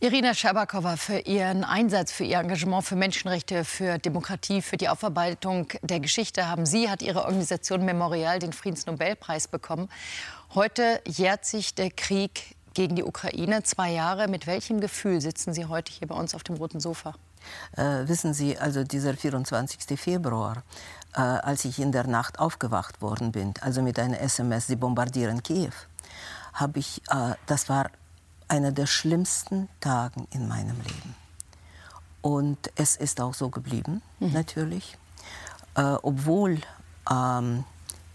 Irina Scherbakowa für ihren Einsatz, für ihr Engagement für Menschenrechte, für Demokratie, für die Aufarbeitung der Geschichte haben Sie, hat Ihre Organisation Memorial den Friedensnobelpreis bekommen. Heute jährt sich der Krieg gegen die Ukraine. Zwei Jahre. Mit welchem Gefühl sitzen Sie heute hier bei uns auf dem roten Sofa? Äh, wissen Sie, also dieser 24. Februar, äh, als ich in der Nacht aufgewacht worden bin, also mit einer SMS, Sie bombardieren Kiew, habe ich, äh, das war einer der schlimmsten Tagen in meinem Leben. Und es ist auch so geblieben, mhm. natürlich. Äh, obwohl ähm,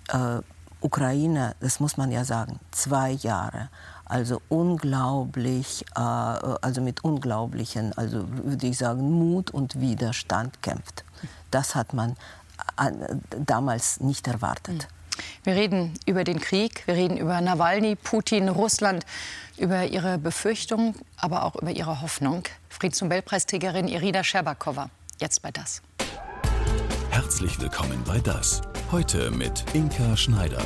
äh, Ukraine, das muss man ja sagen, zwei Jahre, also unglaublich, äh, also mit unglaublichen, also würde ich sagen, Mut und Widerstand kämpft. Das hat man äh, damals nicht erwartet. Mhm. Wir reden über den Krieg, wir reden über Nawalny, Putin, Russland, über ihre Befürchtungen, aber auch über ihre Hoffnung. Friedensnobelpreisträgerin Irina Scherbakowa, jetzt bei das. Herzlich willkommen bei das. Heute mit Inka Schneider.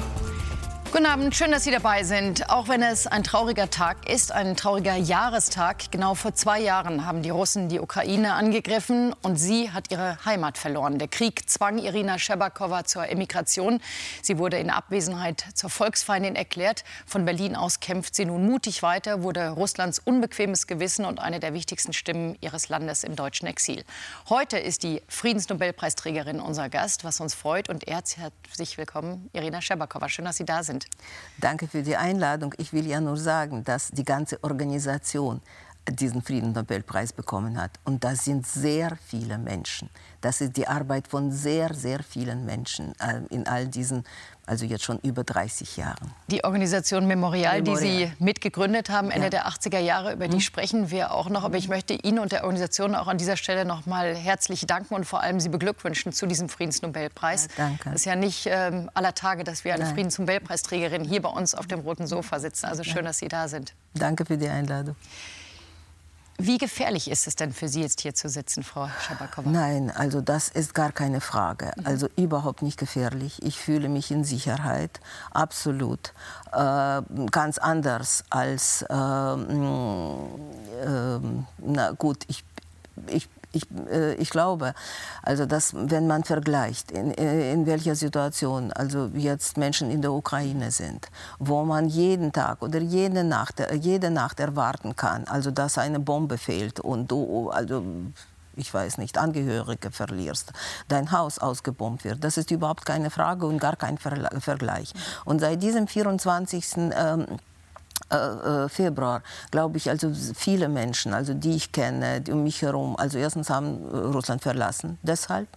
Guten Abend, schön, dass Sie dabei sind. Auch wenn es ein trauriger Tag ist, ein trauriger Jahrestag. Genau vor zwei Jahren haben die Russen die Ukraine angegriffen und sie hat ihre Heimat verloren. Der Krieg zwang Irina Schebakowa zur Emigration. Sie wurde in Abwesenheit zur Volksfeindin erklärt. Von Berlin aus kämpft sie nun mutig weiter, wurde Russlands unbequemes Gewissen und eine der wichtigsten Stimmen ihres Landes im deutschen Exil. Heute ist die Friedensnobelpreisträgerin unser Gast, was uns freut und herzlich willkommen, Irina Schebakowa. Schön, dass Sie da sind sind. Danke für die Einladung. Ich will ja nur sagen, dass die ganze Organisation diesen Friedensnobelpreis bekommen hat. Und das sind sehr viele Menschen. Das ist die Arbeit von sehr, sehr vielen Menschen äh, in all diesen, also jetzt schon über 30 Jahren. Die Organisation Memorial, Memorial. die Sie mitgegründet haben, Ende ja. der 80er Jahre, über die mhm. sprechen wir auch noch. Aber ich möchte Ihnen und der Organisation auch an dieser Stelle noch mal herzlich danken und vor allem Sie beglückwünschen zu diesem Friedensnobelpreis. Ja, danke. Es ist ja nicht ähm, aller Tage, dass wir eine Nein. Friedensnobelpreisträgerin hier bei uns auf dem roten Sofa sitzen. Also schön, ja. dass Sie da sind. Danke für die Einladung. Wie gefährlich ist es denn für Sie jetzt hier zu sitzen, Frau Schabakowa? Nein, also das ist gar keine Frage. Mhm. Also überhaupt nicht gefährlich. Ich fühle mich in Sicherheit, absolut. Äh, ganz anders als, äh, äh, na gut, ich, ich ich, äh, ich glaube, also dass, wenn man vergleicht, in, in welcher Situation also jetzt Menschen in der Ukraine sind, wo man jeden Tag oder jede Nacht, jede Nacht erwarten kann, also dass eine Bombe fehlt und du, also ich weiß nicht, Angehörige verlierst, dein Haus ausgebombt wird. Das ist überhaupt keine Frage und gar kein Vergleich. Und seit diesem 24. Ähm, äh, äh, Februar, glaube ich, also viele Menschen, also die ich kenne, die um mich herum, also erstens haben äh, Russland verlassen, deshalb,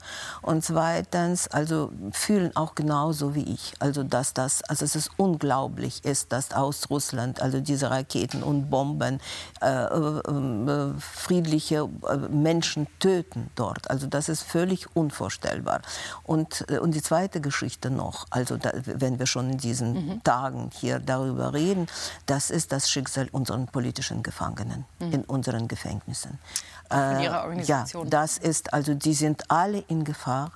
und zweitens, also fühlen auch genauso wie ich, also dass das, also es ist unglaublich ist, dass aus Russland, also diese Raketen und Bomben äh, äh, friedliche Menschen töten dort, also das ist völlig unvorstellbar. Und, und die zweite Geschichte noch, also da, wenn wir schon in diesen mhm. Tagen hier darüber reden, dass das ist das Schicksal unserer politischen Gefangenen mhm. in unseren Gefängnissen. Äh, Ihrer Organisation. Ja, das ist also, die sind alle in Gefahr.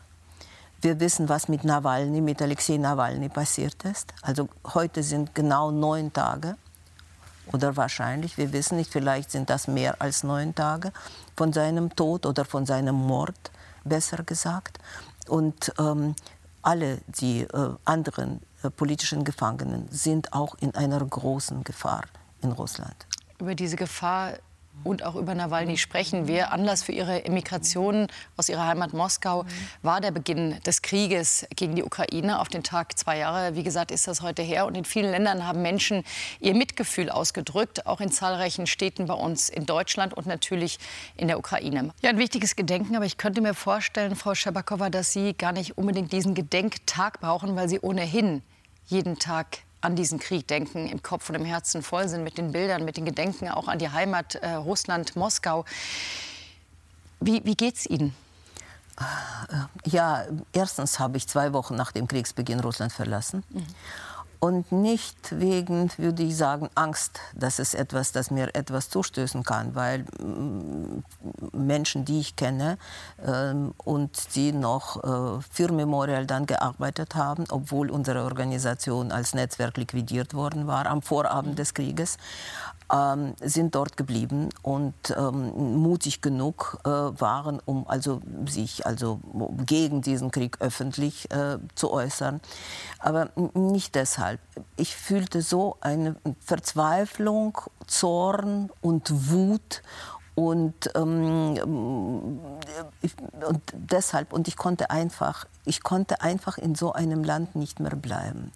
Wir wissen, was mit Nawalny, mit Alexei Nawalny passiert ist. Also heute sind genau neun Tage oder wahrscheinlich, wir wissen nicht, vielleicht sind das mehr als neun Tage von seinem Tod oder von seinem Mord, besser gesagt. Und ähm, alle die äh, anderen äh, politischen Gefangenen sind auch in einer großen Gefahr in Russland. Über diese Gefahr und auch über Nawalny sprechen wir. Anlass für ihre Emigration aus ihrer Heimat Moskau war der Beginn des Krieges gegen die Ukraine auf den Tag zwei Jahre. Wie gesagt, ist das heute her. Und in vielen Ländern haben Menschen ihr Mitgefühl ausgedrückt, auch in zahlreichen Städten bei uns in Deutschland und natürlich in der Ukraine. Ja, ein wichtiges Gedenken, aber ich könnte mir vorstellen, Frau Schabakowa, dass Sie gar nicht unbedingt diesen Gedenktag brauchen, weil Sie ohnehin jeden Tag an diesen Krieg denken, im Kopf und im Herzen voll sind mit den Bildern, mit den Gedenken auch an die Heimat äh, Russland, Moskau. Wie, wie es Ihnen? Ja, erstens habe ich zwei Wochen nach dem Kriegsbeginn Russland verlassen. Mhm und nicht wegen, würde ich sagen, Angst, dass es etwas, dass mir etwas zustößen kann, weil mm, Menschen, die ich kenne ähm, und die noch äh, für Memorial dann gearbeitet haben, obwohl unsere Organisation als Netzwerk liquidiert worden war am Vorabend des Krieges, ähm, sind dort geblieben und ähm, mutig genug äh, waren, um also sich also gegen diesen Krieg öffentlich äh, zu äußern. Aber nicht deshalb. Ich fühlte so eine Verzweiflung, Zorn und Wut und, ähm, ich, und deshalb, und ich konnte einfach, ich konnte einfach in so einem Land nicht mehr bleiben.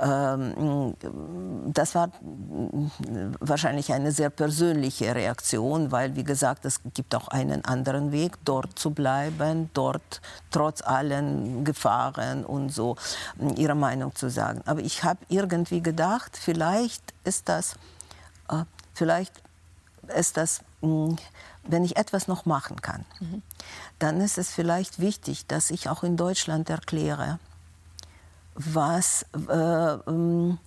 Ähm, das war wahrscheinlich eine sehr persönliche Reaktion, weil, wie gesagt, es gibt auch einen anderen Weg, dort zu bleiben, dort trotz allen Gefahren und so ihre Meinung zu sagen. Aber ich habe irgendwie gedacht, vielleicht ist das, äh, vielleicht ist das wenn ich etwas noch machen kann, dann ist es vielleicht wichtig, dass ich auch in Deutschland erkläre, was, äh, äh,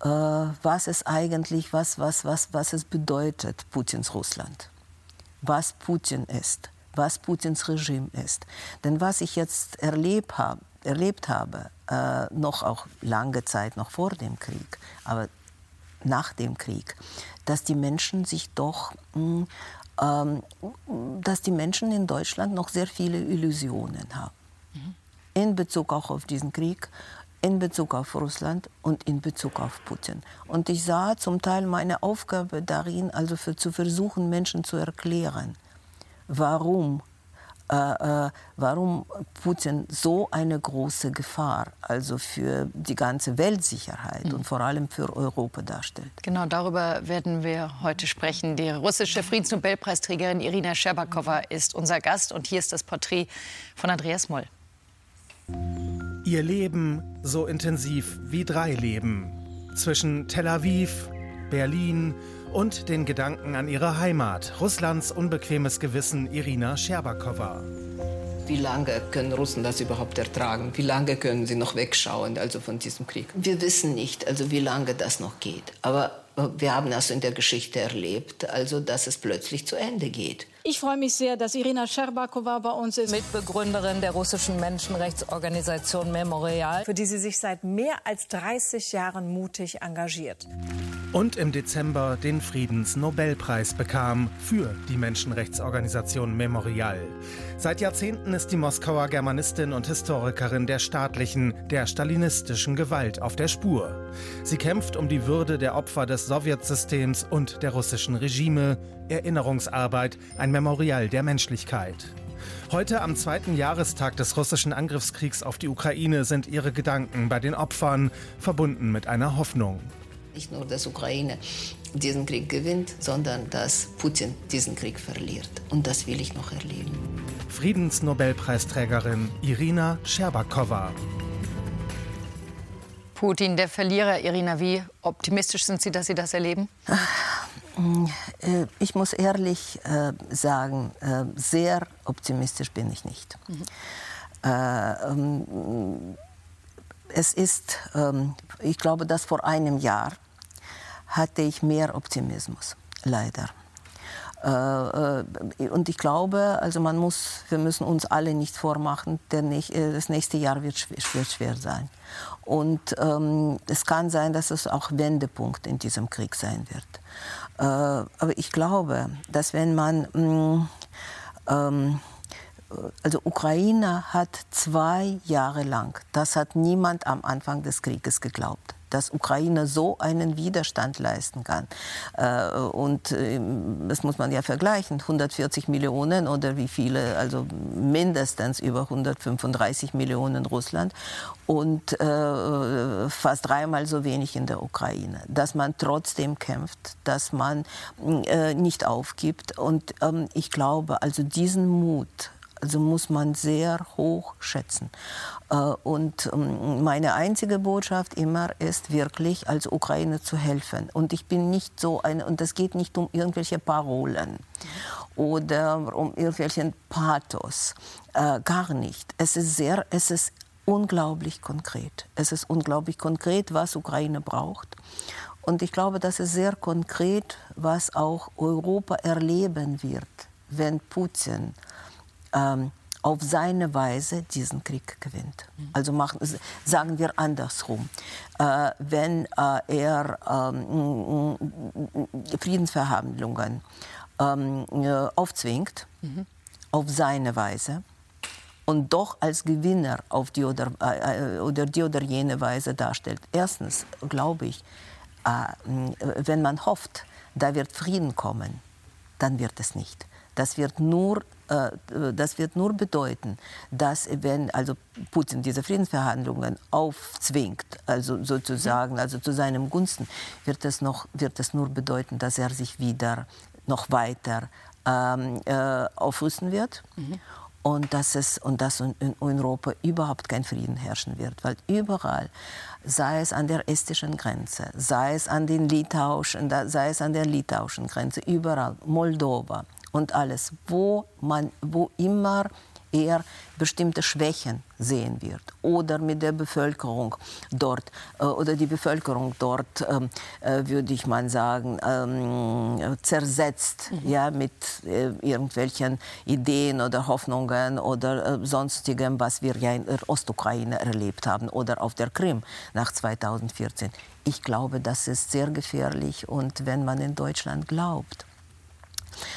was es eigentlich, was, was, was, was es bedeutet, Putins Russland. Was Putin ist, was Putins Regime ist. Denn was ich jetzt erlebt habe, erlebt habe äh, noch auch lange Zeit, noch vor dem Krieg, aber nach dem Krieg, dass die Menschen sich doch, mm, ähm, dass die Menschen in Deutschland noch sehr viele Illusionen haben. Mhm. In Bezug auch auf diesen Krieg, in Bezug auf Russland und in Bezug auf Putin. Und ich sah zum Teil meine Aufgabe darin, also für, zu versuchen, Menschen zu erklären, warum äh, äh, warum Putin so eine große Gefahr, also für die ganze Weltsicherheit mhm. und vor allem für Europa darstellt. Genau, darüber werden wir heute sprechen. Die russische Friedensnobelpreisträgerin Irina Scherbakowa ist unser Gast und hier ist das Porträt von Andreas Moll. Ihr Leben so intensiv wie drei Leben. Zwischen Tel Aviv, Berlin und den Gedanken an ihre Heimat, Russlands unbequemes Gewissen Irina Scherbakowa. Wie lange können Russen das überhaupt ertragen? Wie lange können sie noch wegschauen also von diesem Krieg? Wir wissen nicht, also wie lange das noch geht. Aber wir haben das in der Geschichte erlebt, also dass es plötzlich zu Ende geht. Ich freue mich sehr, dass Irina Scherbakowa bei uns ist. Mitbegründerin der russischen Menschenrechtsorganisation Memorial, für die sie sich seit mehr als 30 Jahren mutig engagiert. Und im Dezember den Friedensnobelpreis bekam für die Menschenrechtsorganisation Memorial. Seit Jahrzehnten ist die Moskauer Germanistin und Historikerin der staatlichen, der stalinistischen Gewalt auf der Spur. Sie kämpft um die Würde der Opfer des Sowjetsystems und der russischen Regime, Erinnerungsarbeit, ein Memorial der Menschlichkeit. Heute am zweiten Jahrestag des russischen Angriffskriegs auf die Ukraine sind ihre Gedanken bei den Opfern verbunden mit einer Hoffnung. Nicht nur, dass Ukraine diesen Krieg gewinnt, sondern dass Putin diesen Krieg verliert. Und das will ich noch erleben. Friedensnobelpreisträgerin Irina Scherbakowa. Putin, der Verlierer, Irina, wie optimistisch sind Sie, dass Sie das erleben? Äh, ich muss ehrlich äh, sagen, äh, sehr optimistisch bin ich nicht. Mhm. Ähm, es ist, ähm, ich glaube, dass vor einem Jahr hatte ich mehr Optimismus, leider. und ich glaube, also man muss, wir müssen uns alle nicht vormachen, denn das nächste Jahr wird schwer, wird schwer sein. Und ähm, es kann sein, dass es auch Wendepunkt in diesem Krieg sein wird. Äh, aber ich glaube, dass wenn man, mh, mm, ähm, also Ukraine hat zwei Jahre lang, das hat niemand am Anfang des Krieges geglaubt, dass Ukraine so einen Widerstand leisten kann. Äh, und ähm, das muss man ja vergleichen, 140 Millionen oder wie viele, also mindestens über 135 Millionen Russland und äh, fast dreimal so wenig in der Ukraine. Dass man trotzdem kämpft, dass man äh, nicht aufgibt. Und ähm, ich glaube, also diesen Mut, also muss man sehr hoch schätzen. Äh, und ähm, meine einzige Botschaft immer ist wirklich, als Ukraine zu helfen. Und ich bin nicht so eine, und es geht nicht um irgendwelche Parolen oder um irgendwelchen Pathos. Äh, gar nicht. Es ist sehr, es ist unglaublich konkret. Es ist unglaublich konkret, was Ukraine braucht. Und ich glaube, das ist sehr konkret, was auch Europa erleben wird, wenn Putin ähm, auf seine Weise diesen Krieg gewinnt. Also machen, sagen wir andersrum. Äh, wenn äh, er ähm, Friedensverhandlungen ähm, äh, aufzwingt, mhm. auf seine Weise, und doch als Gewinner auf die oder, äh, oder die oder jene Weise darstellt. Erstens glaube ich, äh, wenn man hofft, da wird Frieden kommen, dann wird es nicht. Das wird nur äh, das wird nur bedeuten, dass wenn also Putin diese Friedensverhandlungen aufzwingt, also sozusagen, also zu seinem Gunsten, wird es noch wird es nur bedeuten, dass er sich wieder noch weiter ähm, äh, aufrüsten wird. Mhm und dass es und dass in Europa überhaupt kein Frieden herrschen wird, weil überall, sei es an der estischen Grenze, sei es an den litauischen, sei es an der litauischen Grenze, überall Moldova und alles, wo man, wo immer er bestimmte Schwächen sehen wird oder mit der Bevölkerung dort äh, oder die Bevölkerung dort, ähm, äh, würde ich mal sagen, ähm, zersetzt mhm. ja, mit äh, irgendwelchen Ideen oder Hoffnungen oder sonstigem, was wir ja in der Ostukraine erlebt haben oder auf der Krim nach 2014. Ich glaube, das ist sehr gefährlich und wenn man in Deutschland glaubt,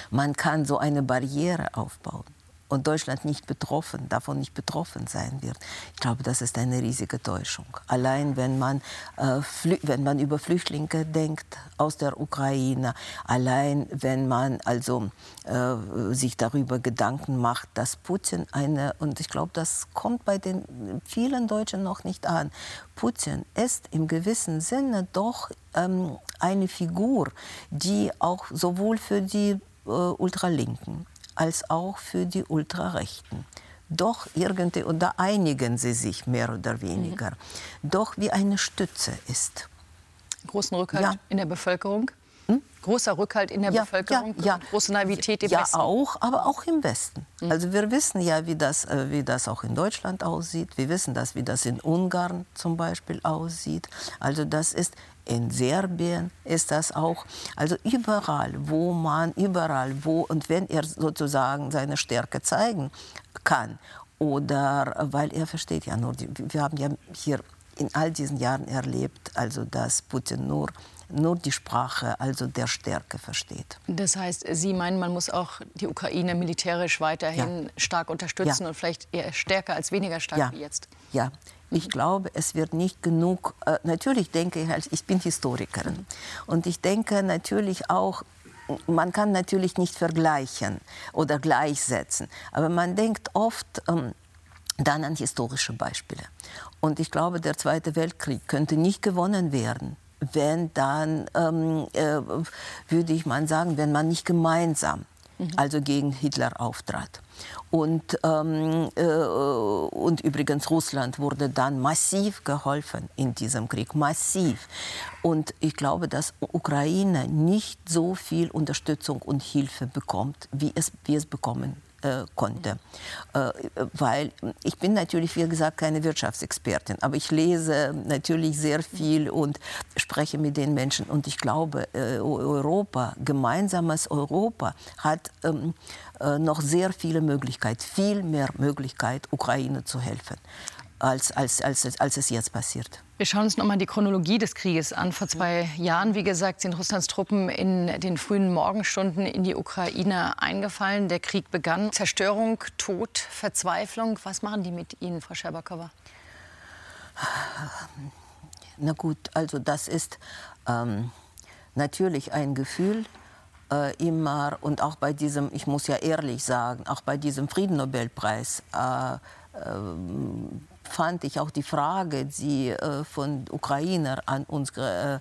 man kann so eine Barriere aufbauen und Deutschland nicht betroffen, davon nicht betroffen sein wird. Ich glaube, das ist eine riesige Täuschung. Allein wenn man, äh, wenn man über Flüchtlinge denkt aus der Ukraine, allein wenn man also äh, sich darüber Gedanken macht, dass Putin eine, und ich glaube, das kommt bei den vielen Deutschen noch nicht an, Putin ist im gewissen Sinne doch ähm, eine Figur, die auch sowohl für die äh, Ultralinken als auch für die Ultrarechten. Doch irgendwie, und da einigen sie sich mehr oder weniger, mhm. doch wie eine Stütze ist. Großen Rückhalt ja. in der Bevölkerung? Hm? Großer Rückhalt in der ja, Bevölkerung? Ja, ja. Große Naivität im ja, Westen? Ja, auch, aber auch im Westen. Mhm. Also wir wissen ja, wie das, äh, wie das auch in Deutschland aussieht. Wir wissen das, wie das in Ungarn zum Beispiel aussieht. Also das ist in Serbien ist das auch. Also überall, wo man, überall, wo und wenn er sozusagen seine Stärke zeigen kann oder weil er versteht ja nur, die, wir haben ja hier in all diesen Jahren erlebt, also dass Putin nur nur die Sprache, also der Stärke versteht. Das heißt, Sie meinen, man muss auch die Ukraine militärisch weiterhin ja. stark unterstützen ja. und vielleicht eher stärker als weniger stark ja. wie jetzt? Ja, ich glaube, es wird nicht genug, äh, natürlich denke ich, halt, ich bin Historikerin und ich denke natürlich auch, man kann natürlich nicht vergleichen oder gleichsetzen, aber man denkt oft ähm, dann an historische Beispiele. Und ich glaube, der Zweite Weltkrieg könnte nicht gewonnen werden, wenn dann, ähm, äh, würde ich mal sagen, wenn man nicht gemeinsam, mhm. also gegen Hitler auftrat. Und, ähm, äh, und übrigens Russland wurde dann massiv geholfen in diesem Krieg, massiv. Und ich glaube, dass Ukraine nicht so viel Unterstützung und Hilfe bekommt, wie es, wie es bekommen äh, konnte. Äh, weil ich bin natürlich, wie gesagt, keine Wirtschaftsexpertin, aber ich lese natürlich sehr viel und spreche mit den Menschen. Und ich glaube, äh, Europa, gemeinsames Europa, hat ähm, äh, noch sehr viele Möglichkeiten, viel mehr Möglichkeit, Ukraine zu helfen, als, als, als, als es jetzt passiert. Wir schauen uns noch mal die Chronologie des Krieges an. Vor zwei Jahren, wie gesagt, sind Russlands Truppen in den frühen Morgenstunden in die Ukraine eingefallen. Der Krieg begann. Zerstörung, Tod, Verzweiflung. Was machen die mit Ihnen, Frau Scherbakowa? Na gut, also das ist ähm, natürlich ein Gefühl, äh, immer und auch bei diesem, ich muss ja ehrlich sagen, auch bei diesem Friedennobelpreis äh, äh, fand ich auch die Frage, die äh, von Ukrainer an uns äh,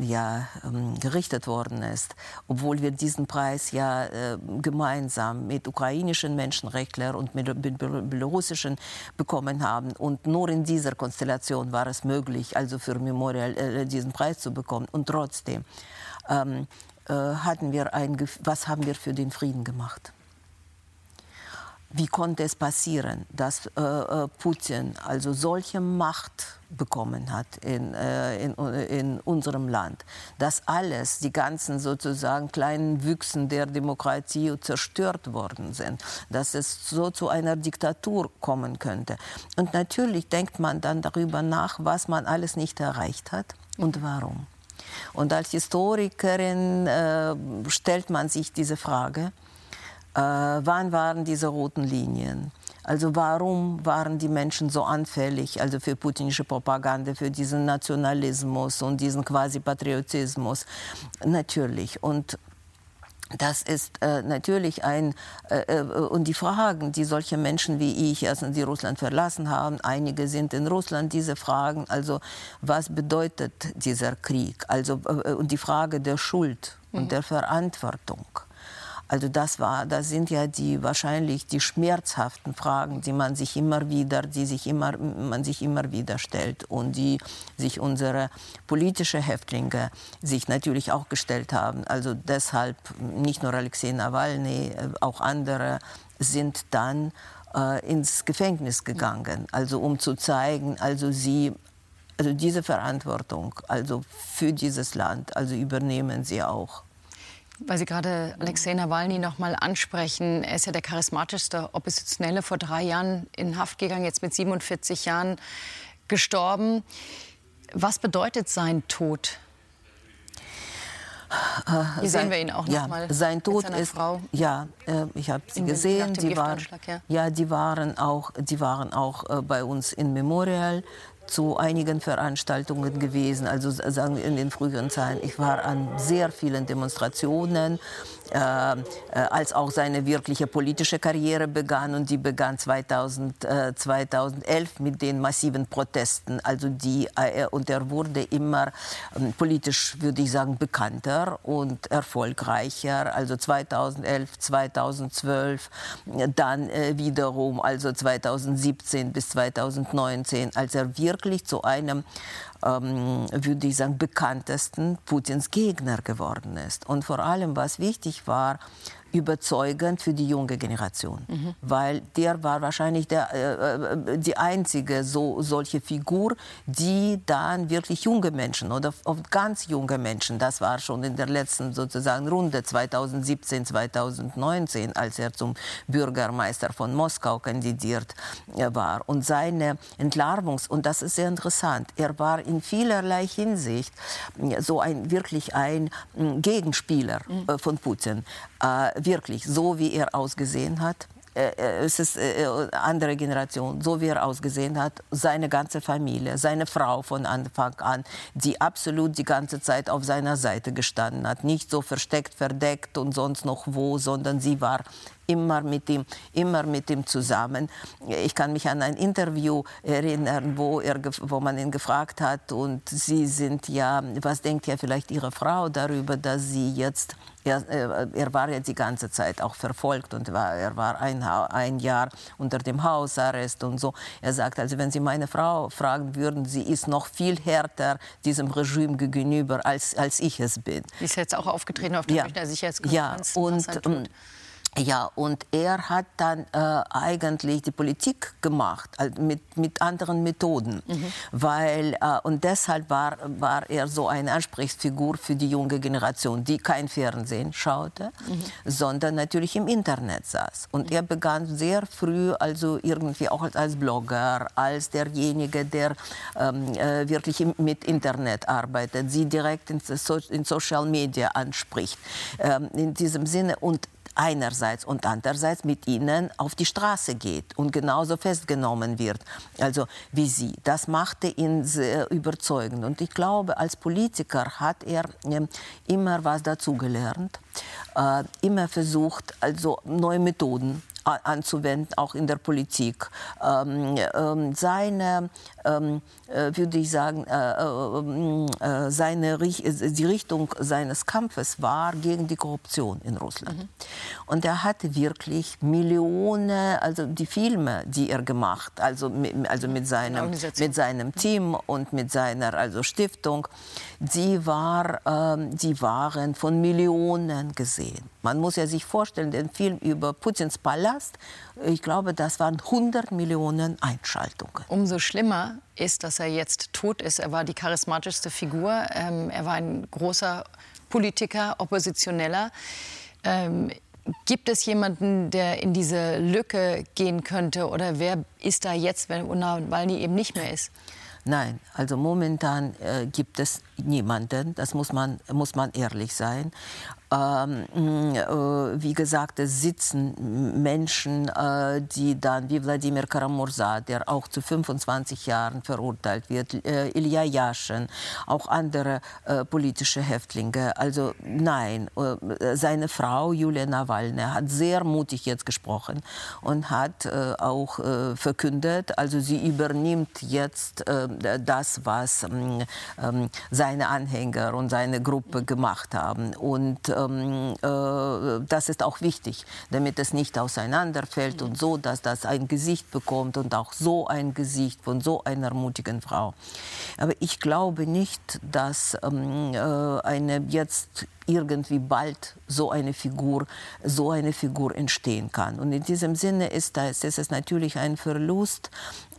ja, ähm, gerichtet worden ist, obwohl wir diesen Preis ja äh, gemeinsam mit ukrainischen Menschenrechtlern und mit, mit belarussischen bekommen haben. Und nur in dieser Konstellation war es möglich, also für Memorial äh, diesen Preis zu bekommen. Und trotzdem ähm, äh, hatten wir ein, was haben wir für den Frieden gemacht? Wie konnte es passieren, dass äh, äh, Putin also solche Macht bekommen hat in, äh, in, in, unserem Land, dass alles, die ganzen sozusagen kleinen Wüchsen der Demokratie zerstört worden sind, dass es so zu einer Diktatur kommen könnte. Und natürlich denkt man dann darüber nach, was man alles nicht erreicht hat und warum. Und als Historikerin äh, stellt man sich diese Frage, wann waren diese roten Linien? Also warum waren die Menschen so anfällig also für putinische Propaganda, für diesen Nationalismus und diesen quasi Patriotismus? Natürlich. Und das ist äh, natürlich ein, äh, äh, und die Fragen, die solche Menschen wie ich, also die Russland verlassen haben, einige sind in Russland, diese Fragen, also was bedeutet dieser Krieg? Also, äh, und die Frage der Schuld mhm. und der Verantwortung. Also das war, das sind ja die wahrscheinlich die schmerzhaften Fragen, die man sich immer wieder, die sich immer, man sich immer wieder stellt und die sich unsere politische Häftlinge sich natürlich auch gestellt haben. Also deshalb nicht nur Alexei Nawalny, äh, auch andere sind dann äh, ins Gefängnis gegangen, also um zu zeigen, also sie also diese Verantwortung also für dieses Land, also übernehmen sie auch. Weil Sie gerade Alexei Nawalny noch mal ansprechen, er ist ja der charismatischste Oppositionelle vor drei Jahren in Haft gegangen, jetzt mit 47 Jahren gestorben. Was bedeutet sein Tod? Hier sehen wir ihn auch ja, noch mal. Sein Tod ist Frau. ja, äh, ich habe sie gesehen. Die waren, ja. ja. die waren auch, die waren auch äh, bei uns in Memorial zu einigen Veranstaltungen gewesen, also sagen wir in den früheren Zeiten. Ich war an sehr vielen Demonstrationen als auch seine wirkliche politische Karriere begann. Und die begann 2000, äh, 2011 mit den massiven Protesten. Also die, äh, und er wurde immer ähm, politisch, würde ich sagen, bekannter und erfolgreicher. Also 2011, 2012, dann äh, wiederum, also 2017 bis 2019, als er wirklich zu einem ähm, würde ich sagen, bekanntesten Putins Gegner geworden ist. Und vor allem, was wichtig war, überzeugend für die junge Generation, mhm. weil der war wahrscheinlich der, äh, äh, die einzige so, solche Figur, die dann wirklich junge Menschen oder ganz junge Menschen, das war schon in der letzten sozusagen Runde 2017, 2019, als er zum Bürgermeister von Moskau kandidiert äh, war und seine Entlarvungs und das ist sehr interessant, er war in vielerlei Hinsicht äh, so ein wirklich ein Gegenspieler mhm. von Putin wirklich so, wie er ausgesehen hat. Äh, äh, es ist eine äh, andere Generation, so wie er ausgesehen hat, seine ganze Familie, seine Frau von Anfang an, die absolut die ganze Zeit auf seiner Seite gestanden hat, nicht so versteckt, verdeckt und sonst noch wo, sondern sie war immer mit ihm, immer mit ihm zusammen. Ich kann mich an ein Interview erinnern, wo, er, wo man ihn gefragt hat, und Sie sind ja, was denkt ja vielleicht Ihre Frau darüber, dass Sie jetzt er, äh, er, war ja die ganze Zeit auch verfolgt und war, er war ein, ein, Jahr unter dem Hausarrest und so. Er sagt, also wenn Sie meine Frau fragen würden, sie ist noch viel härter diesem Regime gegenüber, als, als ich es bin. Die ist jetzt auch aufgetreten auf der ja. Sicherheitskonferenz. Ja, und ja, und er hat dann äh, eigentlich die Politik gemacht also mit, mit anderen Methoden, mhm. weil äh, und deshalb war, war er so eine Ansprechfigur für die junge Generation, die kein Fernsehen schaute, mhm. sondern natürlich im Internet saß. Und mhm. er begann sehr früh, also irgendwie auch als Blogger, als derjenige, der ähm, äh, wirklich mit Internet arbeitet, sie direkt in, so in Social Media anspricht. Ähm, in diesem Sinne und einerseits und andererseits mit ihnen auf die Straße geht und genauso festgenommen wird, also wie sie. Das machte ihn sehr überzeugend. Und ich glaube, als Politiker hat er äh, immer was dazugelernt, äh, immer versucht, also neue Methoden anzuwenden, auch in der Politik. Ähm, ähm, seine, ähm, äh, würde ich sagen, äh, äh, seine, die Richtung seines Kampfes war gegen die Korruption in Russland. Mhm. Und er hatte wirklich Millionen, also die Filme, die er gemacht, also, also mit, seinem, mit seinem Team und mit seiner also Stiftung, die, war, die waren von Millionen gesehen. Man muss ja sich vorstellen, den Film über Putins Palast, ich glaube, das waren 100 Millionen Einschaltungen. Umso schlimmer ist, dass er jetzt tot ist. Er war die charismatischste Figur. Ähm, er war ein großer Politiker, Oppositioneller. Ähm, Gibt es jemanden, der in diese Lücke gehen könnte? Oder wer ist da jetzt, wenn Nawalny eben nicht mehr ist? Nein, also momentan äh, gibt es niemanden, das muss man, muss man ehrlich sein. Ähm, äh, wie gesagt, es sitzen Menschen, äh, die dann, wie Wladimir Karamursa, der auch zu 25 Jahren verurteilt wird, äh, Ilya Yashin, auch andere politische Häftlinge. Also nein, seine Frau Julia Nawalny hat sehr mutig jetzt gesprochen und hat auch verkündet, also sie übernimmt jetzt das, was ähm, ähm, seine Anhänger und seine Gruppe gemacht haben. Und ähm, äh, das ist auch wichtig, damit es nicht auseinanderfällt und so, dass das ein Gesicht bekommt und auch so ein Gesicht von so einer mutigen Frau. Aber ich glaube nicht, dass ähm, äh, eine jetzt irgendwie bald so eine Figur, so eine Figur entstehen kann. Und in diesem Sinne ist das, ist es natürlich ein Verlust,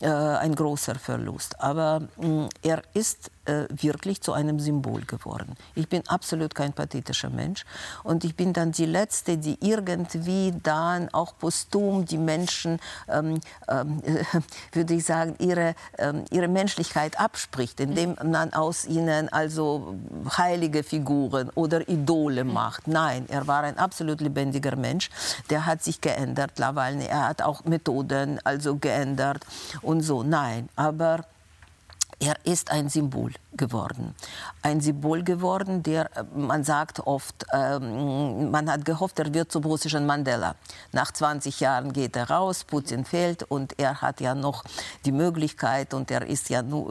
äh, ein großer Verlust. Aber mh, mm, er ist äh, wirklich zu einem Symbol geworden. Ich bin absolut kein pathetischer Mensch und ich bin dann die Letzte, die irgendwie dann auch posthum die Menschen, ähm, ähm, würde ich sagen, ihre, ähm, ihre Menschlichkeit abspricht, indem man aus ihnen also heilige Figuren oder Idole macht. Nein, er war ein absolut lebendiger Mensch. Der hat sich geändert, Nawalny. Er hat auch Methoden also geändert und so. Nein, aber er ist ein Symbol geworden. Ein Symbol geworden, der, äh, man sagt oft, ähm, man hat gehofft, er wird zum russischen Mandela. Nach 20 Jahren geht er raus, Putin fällt und er hat ja noch die Möglichkeit und er ist ja nur,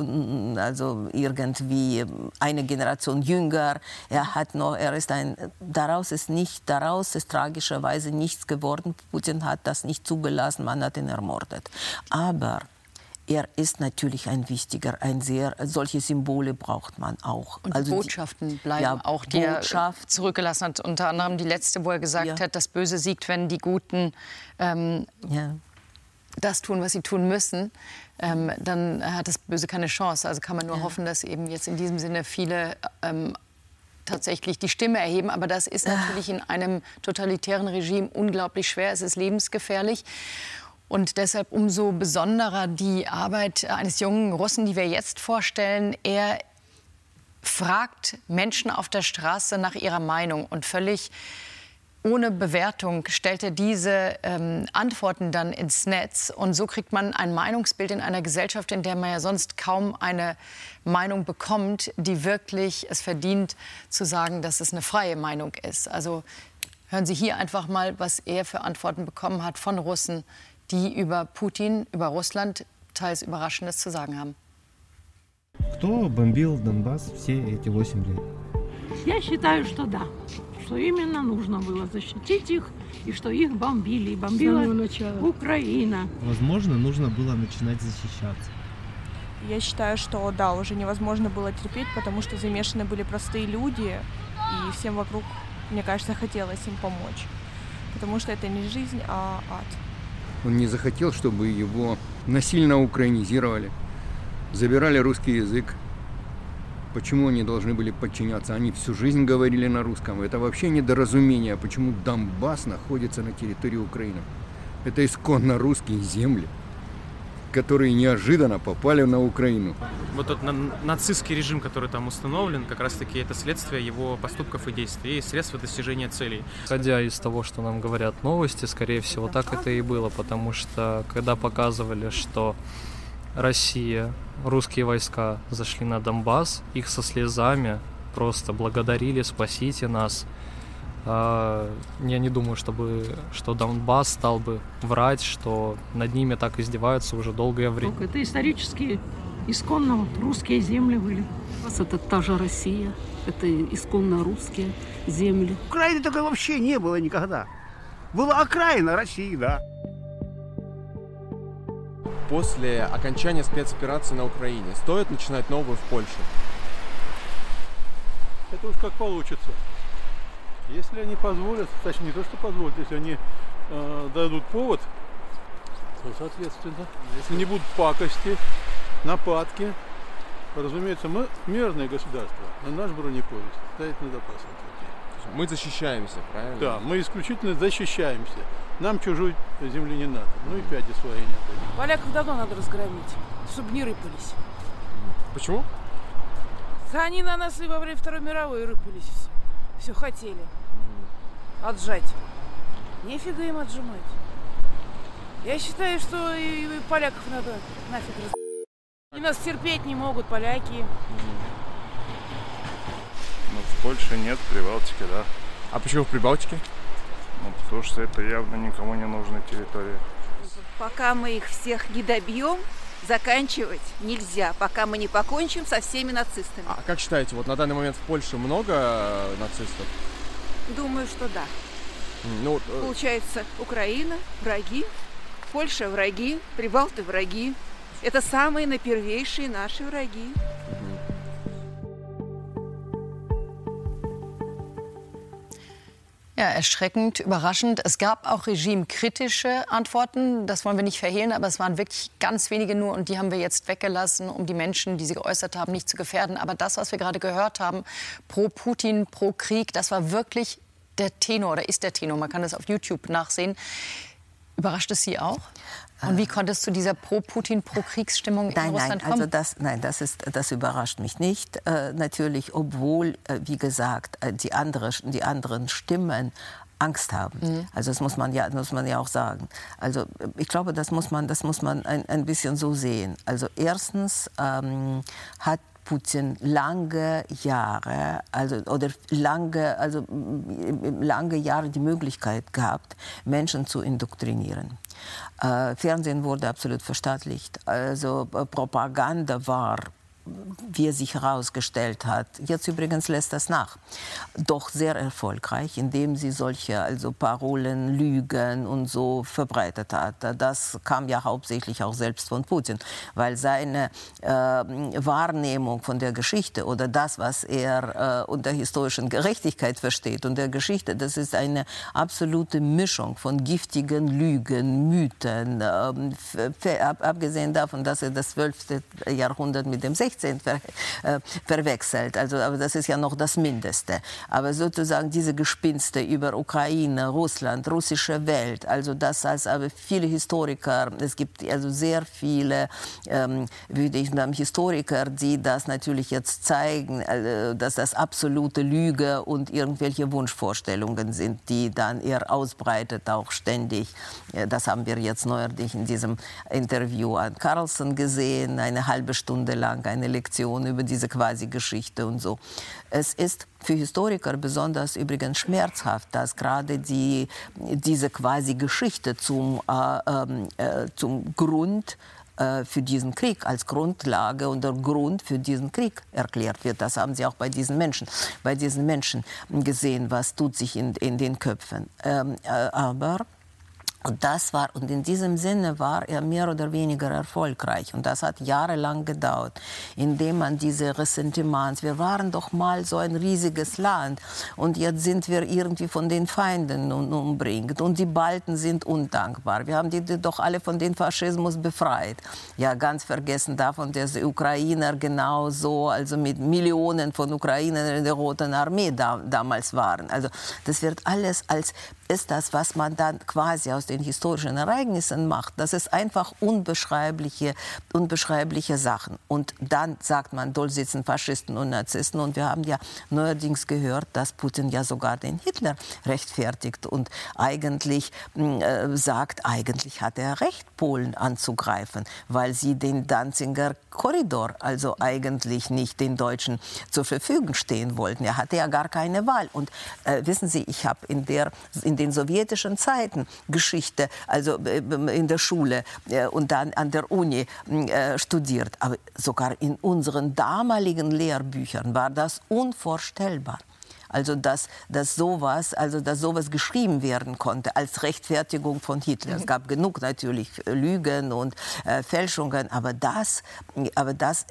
also irgendwie eine Generation jünger. Er hat noch, er ist ein, daraus ist nicht, daraus ist tragischerweise nichts geworden. Putin hat das nicht zugelassen, man hat ihn ermordet. Aber er ist natürlich ein wichtiger, ein sehr, solche Symbole braucht man auch. Und also Botschaften die, bleiben ja, auch, die Botschaft, er zurückgelassen hat. Unter anderem die letzte, wo er gesagt ja. hat, das Böse siegt, wenn die Guten ähm, ja. das tun, was sie tun müssen. Ähm, dann hat das Böse keine Chance. Also kann man nur hoffen, dass eben jetzt in diesem Sinne viele ähm, tatsächlich die Stimme erheben. Aber das ist natürlich in einem totalitären Regime unglaublich schwer. Es ist lebensgefährlich. Und deshalb umso besonderer die Arbeit eines jungen Russen, die wir jetzt vorstellen. Er fragt Menschen auf der Straße nach ihrer Meinung und völlig ohne Bewertung stellt er diese ähm, Antworten dann ins Netz. Und so kriegt man ein Meinungsbild in einer Gesellschaft, in der man ja sonst kaum eine Meinung bekommt, die wirklich es verdient zu sagen, dass es eine freie Meinung ist. Also hören Sie hier einfach mal, was er für Antworten bekommen hat von Russen, die über Putin, über Russland teils Überraschendes zu sagen haben. Кто бомбил Донбасс все эти 8 лет? Я считаю, что да. Что именно нужно было защитить их, и что их бомбили. И бомбила Украина. Возможно, нужно было начинать защищаться. Я считаю, что да, уже невозможно было терпеть, потому что замешаны были простые люди, и всем вокруг, мне кажется, хотелось им помочь. Потому что это не жизнь, а ад. Он не захотел, чтобы его насильно украинизировали, забирали русский язык. Почему они должны были подчиняться? Они всю жизнь говорили на русском. Это вообще недоразумение, почему Донбасс находится на территории Украины. Это исконно русские земли которые неожиданно попали на Украину. Вот тот нацистский режим, который там установлен, как раз-таки это следствие его поступков и действий, и средства достижения целей. Исходя из того, что нам говорят новости, скорее всего, так это и было, потому что когда показывали, что Россия, русские войска зашли на Донбасс, их со слезами просто благодарили, спасите нас, я не думаю, чтобы, что Донбасс стал бы врать, что над ними так издеваются уже долгое время. Это исторические, исконно вот, русские земли были. Это та же Россия, это исконно русские земли. Украины такой вообще не было никогда. Была окраина России, да. После окончания спецоперации на Украине стоит начинать новую в Польше? Это уж как получится. Если они позволят, точнее не то, что позволят, если они э, дадут повод, то, соответственно, если не будут пакости, нападки, разумеется, мы мирное государство, на наш бронепоезд стоит на запас. Мы защищаемся, правильно? Да, мы исключительно защищаемся. Нам чужой земли не надо. Ну и пяди свои не отдадим. Поляков давно надо разгромить, чтобы не рыпались. Почему? Да они на нас и во время Второй мировой рыпались все. Все хотели. Отжать. Нефига им отжимать. Я считаю, что и и поляков надо нафиг раз... Они нас терпеть не могут, поляки. Ну, в Польше нет, в Прибалтике, да. А почему в Прибалтике? Ну, потому что это явно никому не нужная территория. Пока мы их всех не добьем, заканчивать нельзя, пока мы не покончим со всеми нацистами. А как считаете, вот на данный момент в Польше много э, нацистов? Думаю, что да. Ну, э, Получается, Украина – враги, Польша – враги, Прибалты – враги. Это самые напервейшие наши враги. Ja, erschreckend, überraschend. Es gab auch regimekritische Antworten. Das wollen wir nicht verhehlen, aber es waren wirklich ganz wenige nur und die haben wir jetzt weggelassen, um die Menschen, die sie geäußert haben, nicht zu gefährden. Aber das, was wir gerade gehört haben, pro Putin, pro Krieg, das war wirklich der Tenor oder ist der Tenor. Man kann das auf YouTube nachsehen. Überrascht es Sie auch? Und wie konnte es zu dieser pro-Putin, pro-Kriegsstimmung in Nein, nein, Russland kommen? also das, nein, das, ist, das überrascht mich nicht. Äh, natürlich, obwohl, äh, wie gesagt, äh, die, andere, die anderen Stimmen Angst haben. Mhm. Also das muss man ja, muss man ja auch sagen. Also äh, ich glaube, das muss man, das muss man ein, ein bisschen so sehen. Also erstens ähm, hat Putin lange Jahre, also oder lange, also lange Jahre die Möglichkeit gehabt, Menschen zu indoktrinieren. Äh, Fernsehen wurde absolut verstaatlicht. Also äh, Propaganda war wie es sich herausgestellt hat. Jetzt übrigens lässt das nach. Doch sehr erfolgreich, indem sie solche also Parolen, Lügen und so verbreitet hat. Das kam ja hauptsächlich auch selbst von Putin, weil seine äh, Wahrnehmung von der Geschichte oder das, was er äh, unter historischen Gerechtigkeit versteht und der Geschichte, das ist eine absolute Mischung von giftigen Lügen, Mythen, ab, abgesehen davon, dass er das 12. Jahrhundert mit dem 16. Ver, äh, verwechselt. Also, aber das ist ja noch das Mindeste. Aber sozusagen diese Gespinste über Ukraine, Russland, russische Welt, also das als aber viele Historiker, es gibt also sehr viele, ähm, würde ich sagen, Historiker, die das natürlich jetzt zeigen, äh, dass das absolute Lüge und irgendwelche Wunschvorstellungen sind, die dann er ausbreitet auch ständig. Äh, Das haben wir jetzt neuerdings in diesem Interview an Carlson gesehen, eine halbe Stunde lang eine Lektion über diese Quasi-Geschichte und so. Es ist für Historiker besonders übrigens schmerzhaft, dass gerade die, diese Quasi-Geschichte zum, äh, ähm, äh, zum Grund äh, für diesen Krieg als Grundlage und der Grund für diesen Krieg erklärt wird. Das haben Sie auch bei diesen Menschen, bei diesen Menschen gesehen, was tut sich in, in den Köpfen. Ähm, äh, aber und das war, und in diesem Sinne war er mehr oder weniger erfolgreich. Und das hat jahrelang gedauert, indem man diese Ressentiments, wir waren doch mal so ein riesiges Land und jetzt sind wir irgendwie von den Feinden umbringt und die Balten sind undankbar. Wir haben die, die doch alle von dem Faschismus befreit. Ja, ganz vergessen davon, dass die Ukrainer genauso, also mit Millionen von Ukrainern in der Roten Armee da, damals waren. Also das wird alles als ist das, was man dann quasi aus den historischen Ereignissen macht. Das ist einfach unbeschreibliche, unbeschreibliche Sachen. Und dann sagt man, dort sitzen Faschisten und Narzissten. Und wir haben ja neuerdings gehört, dass Putin ja sogar den Hitler rechtfertigt und eigentlich mh, äh, sagt, eigentlich hat er recht, Polen anzugreifen, weil sie den Danziger Korridor, also eigentlich nicht den Deutschen zur Verfügung stehen wollten. Er hatte ja gar keine Wahl. Und äh, wissen Sie, ich habe in, in den sowjetischen Zeiten Geschichte, also äh, in der Schule äh, und dann an der Uni äh, studiert. Aber sogar in unseren damaligen Lehrbüchern war das unvorstellbar. Also dass, dass sowas, also dass sowas geschrieben werden konnte als Rechtfertigung von Hitler. Mhm. Es gab genug natürlich Lügen und äh, Fälschungen, aber das, aber das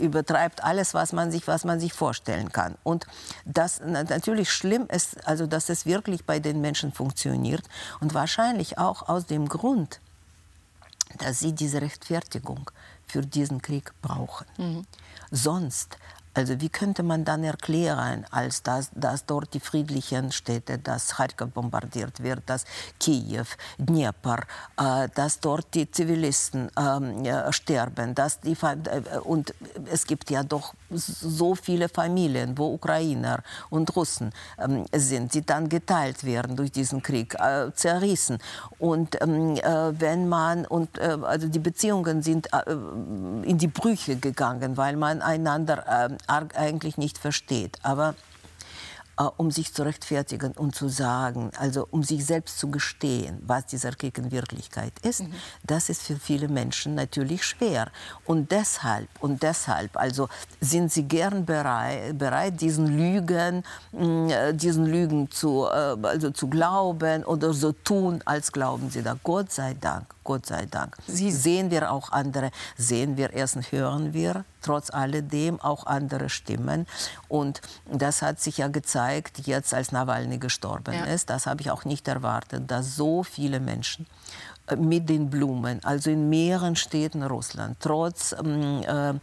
übertreibt alles, was man sich, was man sich vorstellen kann. Und das natürlich schlimm ist, also dass es wirklich bei den Menschen funktioniert und wahrscheinlich auch aus dem Grund, dass sie diese Rechtfertigung für diesen Krieg brauchen. Mhm. Sonst also wie könnte man dann erklären, als dass, dass dort die friedlichen Städte, dass Kharkov bombardiert wird, dass Kiew, Dnieper, äh, dass dort die Zivilisten äh, sterben, dass die äh, und es gibt ja doch so viele Familien, wo Ukrainer und Russen ähm, sind, die dann geteilt werden durch diesen Krieg, äh, zerrissen. Und ähm, äh, wenn man und äh, also die Beziehungen sind in die Brüche gegangen, weil man einander ähm, eigentlich nicht versteht. Aber äh, um sich zu rechtfertigen und zu sagen, also um sich selbst zu gestehen, was dieser Krieg in Wirklichkeit ist, mhm. das ist für viele Menschen natürlich schwer. Und deshalb, und deshalb, also sind sie gern bereit, bereit diesen Lügen, mm, äh, diesen Lügen zu, äh, also zu glauben oder so tun, als glauben sie da. Gott sei Dank, Gott sei Dank. Sie sehen wir auch andere, sehen wir erst, hören wir trotz alledem auch andere Stimmen. Und das hat sich ja gezeigt, jetzt als Nawalny gestorben ja. ist. Das habe ich auch nicht erwartet, dass so viele Menschen mit den Blumen, also in mehreren Städten Russland, trotz ähm, äh,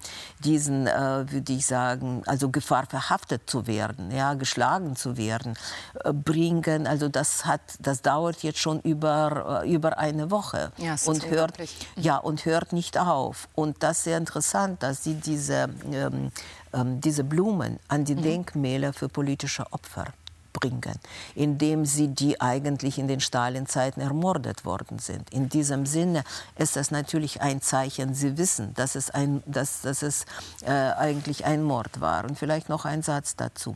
diesen, äh, würde ich sagen, also Gefahr verhaftet zu werden, ja, geschlagen zu werden, äh, bringen. Also das hat, das dauert jetzt schon über äh, über eine Woche ja, und hört, mhm. ja und hört nicht auf. Und das ist sehr interessant, dass sie diese ähm, ähm, diese Blumen an die mhm. Denkmäler für politische Opfer bringen, indem sie die eigentlich in den Stalinzeiten ermordet worden sind. In diesem Sinne ist das natürlich ein Zeichen, sie wissen, dass es, ein, dass, dass es äh, eigentlich ein Mord war. Und vielleicht noch ein Satz dazu.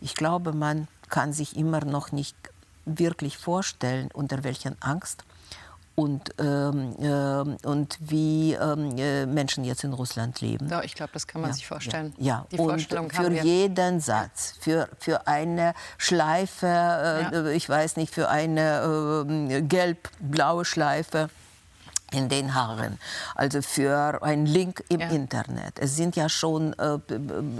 Ich glaube, man kann sich immer noch nicht wirklich vorstellen, unter welchen Angst und, ähm, äh, und wie ähm, äh, Menschen jetzt in Russland leben. Ja, ich glaube, das kann man ja, sich vorstellen. Ja, ja. und für jeden Satz, für, für eine Schleife, äh, ich weiß nicht, für eine ähm, gelb-blaue Schleife in den Haaren, also für einen Link im ja. Internet. Es sind ja schon äh,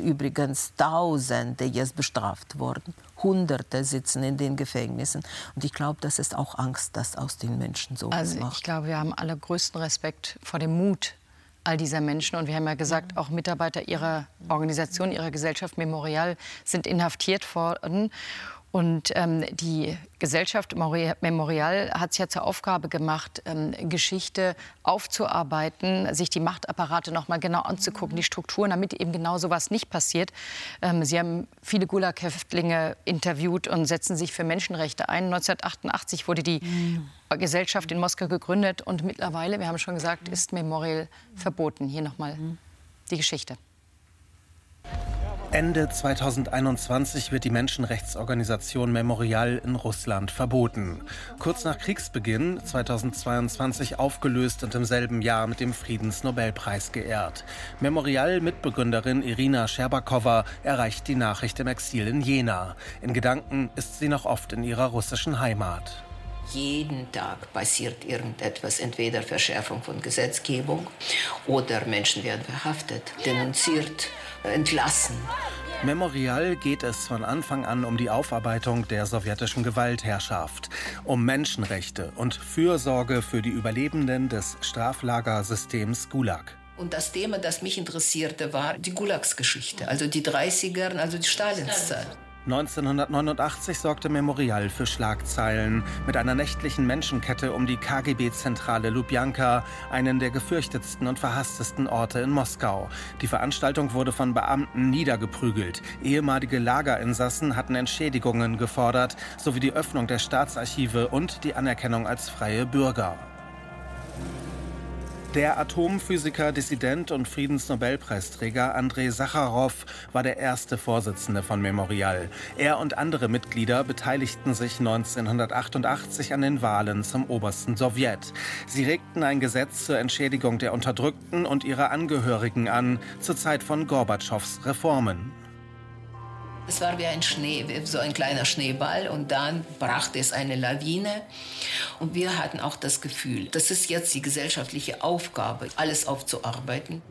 übrigens Tausende jetzt bestraft worden. Hunderte sitzen in den Gefängnissen. Und ich glaube, das ist auch Angst, dass aus den Menschen so also macht. Ich glaube, wir haben alle größten Respekt vor dem Mut all dieser Menschen. Und wir haben ja gesagt, auch Mitarbeiter ihrer Organisation, ihrer Gesellschaft Memorial sind inhaftiert worden. Und ähm, die Gesellschaft Memorial hat es ja zur Aufgabe gemacht, ähm, Geschichte aufzuarbeiten, sich die Machtapparate noch mal genau anzugucken, die Strukturen, damit eben genau so was nicht passiert. Ähm, Sie haben viele Gulag-Häftlinge interviewt und setzen sich für Menschenrechte ein. 1988 wurde die mhm. Gesellschaft in Moskau gegründet und mittlerweile, wir haben schon gesagt, ist Memorial verboten. Hier noch mal mhm. die Geschichte. Ende 2021 wird die Menschenrechtsorganisation Memorial in Russland verboten. Kurz nach Kriegsbeginn 2022 aufgelöst und im selben Jahr mit dem Friedensnobelpreis geehrt. Memorial-Mitbegründerin Irina Scherbakowa erreicht die Nachricht im Exil in Jena. In Gedanken ist sie noch oft in ihrer russischen Heimat. Jeden Tag passiert irgendetwas, entweder Verschärfung von Gesetzgebung oder Menschen werden verhaftet, denunziert entlassen. Memorial geht es von Anfang an um die Aufarbeitung der sowjetischen Gewaltherrschaft, um Menschenrechte und Fürsorge für die Überlebenden des Straflagersystems Gulag. Und das Thema, das mich interessierte, war die Gulagsgeschichte, also die 30er, also die Stalinszeit. 1989 sorgte Memorial für Schlagzeilen mit einer nächtlichen Menschenkette um die KGB-Zentrale Lubjanka, einen der gefürchtetsten und verhasstesten Orte in Moskau. Die Veranstaltung wurde von Beamten niedergeprügelt. Ehemalige Lagerinsassen hatten Entschädigungen gefordert, sowie die Öffnung der Staatsarchive und die Anerkennung als freie Bürger. Der Atomphysiker, Dissident und Friedensnobelpreisträger Andrei Sacharow war der erste Vorsitzende von Memorial. Er und andere Mitglieder beteiligten sich 1988 an den Wahlen zum obersten Sowjet. Sie regten ein Gesetz zur Entschädigung der Unterdrückten und ihrer Angehörigen an, zur Zeit von Gorbatschows Reformen. Es war wie ein Schnee, so ein kleiner Schneeball und dann brachte es eine Lawine. Und wir hatten auch das Gefühl, das ist jetzt die gesellschaftliche Aufgabe, alles aufzuarbeiten.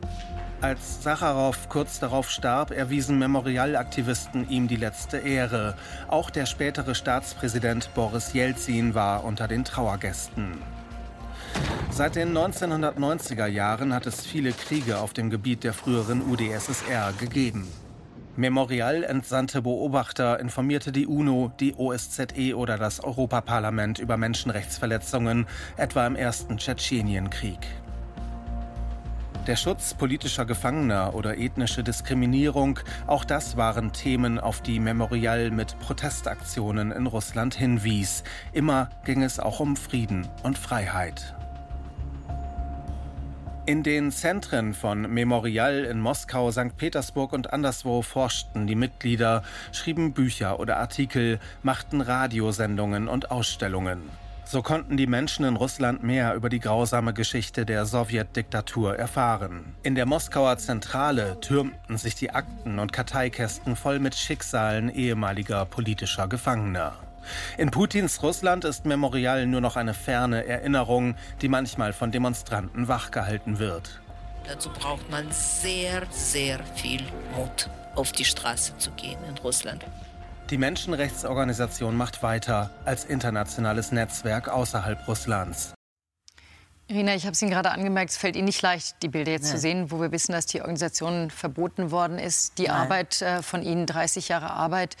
Als Sacharow kurz darauf starb, erwiesen Memorialaktivisten ihm die letzte Ehre. Auch der spätere Staatspräsident Boris Jelzin war unter den Trauergästen. Seit den 1990er Jahren hat es viele Kriege auf dem Gebiet der früheren UdSSR gegeben. Memorial entsandte Beobachter, informierte die UNO, die OSZE oder das Europaparlament über Menschenrechtsverletzungen, etwa im ersten Tschetschenienkrieg. Der Schutz politischer Gefangener oder ethnische Diskriminierung, auch das waren Themen, auf die Memorial mit Protestaktionen in Russland hinwies. Immer ging es auch um Frieden und Freiheit. In den Zentren von Memorial in Moskau, St. Petersburg und anderswo forschten die Mitglieder, schrieben Bücher oder Artikel, machten Radiosendungen und Ausstellungen. So konnten die Menschen in Russland mehr über die grausame Geschichte der Sowjetdiktatur erfahren. In der Moskauer Zentrale türmten sich die Akten und Karteikästen voll mit Schicksalen ehemaliger politischer Gefangener. In Putins Russland ist Memorial nur noch eine ferne Erinnerung, die manchmal von Demonstranten wachgehalten wird. Dazu braucht man sehr, sehr viel Mut, auf die Straße zu gehen in Russland. Die Menschenrechtsorganisation macht weiter als internationales Netzwerk außerhalb Russlands. Irina, ich habe es Ihnen gerade angemerkt, es fällt Ihnen nicht leicht, die Bilder jetzt Nein. zu sehen, wo wir wissen, dass die Organisation verboten worden ist. Die Nein. Arbeit äh, von Ihnen, 30 Jahre Arbeit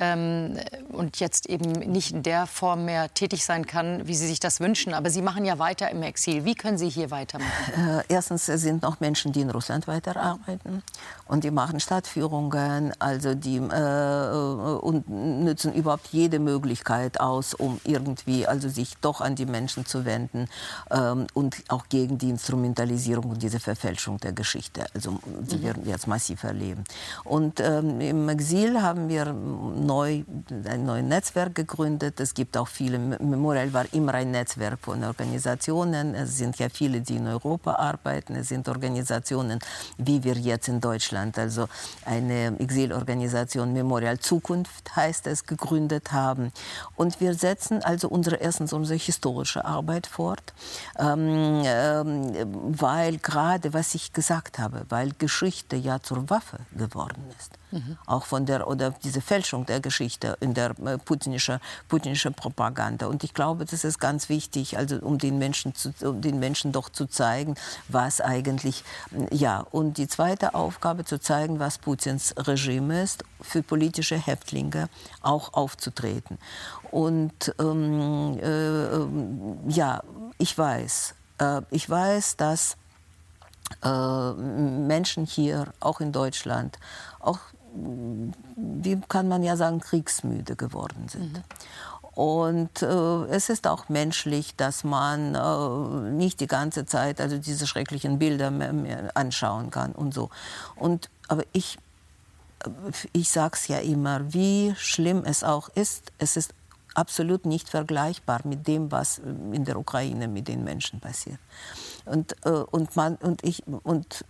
ähm, und jetzt eben nicht in der Form mehr tätig sein kann, wie Sie sich das wünschen. Aber Sie machen ja weiter im Exil. Wie können Sie hier weitermachen? Äh, Erstens es sind noch Menschen, die in Russland weiterarbeiten und die machen Stadtführungen, also die äh, und nutzen überhaupt jede Möglichkeit aus, um irgendwie also sich doch an die Menschen zu wenden ähm, und auch gegen die Instrumentalisierung und diese Verfälschung der Geschichte. Also die Mhm. wir jetzt massiv erleben. Und ähm, im Exil haben wir neu ein neues Netzwerk gegründet. Es gibt auch viele. Memorial war immer ein Netzwerk von Organisationen. Es sind ja viele, die in Europa arbeiten. Es sind Organisationen, wie wir jetzt in Deutschland, also eine Exilorganisation Memorial Zukunft heißt es, gegründet haben. Und wir setzen also unsere erstens unsere historische Arbeit fort, ähm, ähm, weil gerade was ich gesagt habe, weil Geschichte ja zur Waffe geworden ist. Auch von der oder diese Fälschung der Geschichte in der äh, putinische, putinische Propaganda. Und ich glaube, das ist ganz wichtig, also um den Menschen zu, um den Menschen doch zu zeigen, was eigentlich ja. Und die zweite Aufgabe zu zeigen, was Putins Regime ist, für politische Häftlinge auch aufzutreten. Und ähm, äh, ja, ich weiß, äh, ich weiß, dass äh, Menschen hier, auch in Deutschland, auch, wie kann man ja sagen, kriegsmüde geworden sind. Und äh, es ist auch menschlich, dass man äh, nicht die ganze Zeit also diese schrecklichen Bilder mehr, mehr anschauen kann und so. Und aber ich ich sage es ja immer, wie schlimm es auch ist, es ist absolut nicht vergleichbar mit dem, was in der Ukraine mit den Menschen passiert. Und, äh, und, man, und, ich, und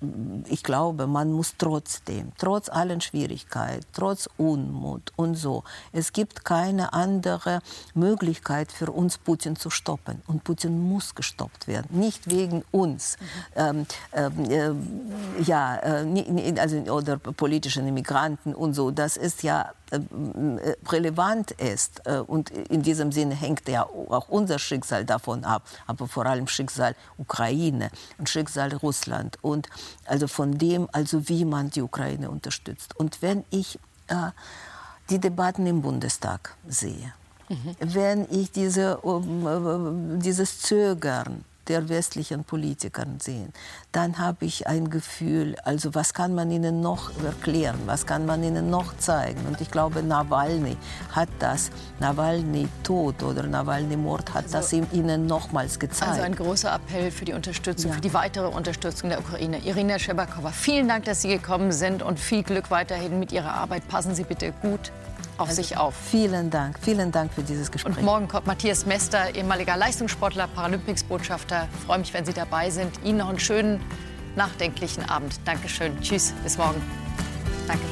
ich glaube, man muss trotzdem, trotz allen Schwierigkeiten, trotz Unmut und so, es gibt keine andere Möglichkeit für uns, Putin zu stoppen. Und Putin muss gestoppt werden, nicht wegen uns. Ähm, ähm, äh, ja, äh, also, oder politischen Immigranten und so. Das ist ja äh, äh, relevant ist. Äh, Und in diesem Sinne hängt ja auch unser Schicksal davon ab, aber vor allem Schicksal Ukraine und Schicksal Russland und also von dem, also wie man die Ukraine unterstützt. Und wenn ich äh, die Debatten im Bundestag sehe, wenn ich diese, um, äh, dieses Zögern der westlichen Politiker sehen, dann habe ich ein Gefühl, also was kann man ihnen noch erklären, was kann man ihnen noch zeigen. Und ich glaube, Nawalny hat das, Nawalny Tod oder Nawalny Mord hat das ihm- ihnen nochmals gezeigt. Also ein großer Appell für die Unterstützung, für die weitere Unterstützung der Ukraine. Irina Scherbakova, vielen Dank, dass Sie gekommen sind und viel Glück weiterhin mit Ihrer Arbeit. Passen Sie bitte gut auf Also sich auf. Vielen Dank, vielen Dank für dieses Gespräch. Und morgen kommt Matthias Mester, ehemaliger Leistungssportler, Paralympics-Botschafter. Ich freue mich, wenn Sie dabei sind. Ihnen noch einen schönen, nachdenklichen Abend. Dankeschön. Tschüss, bis morgen. Danke.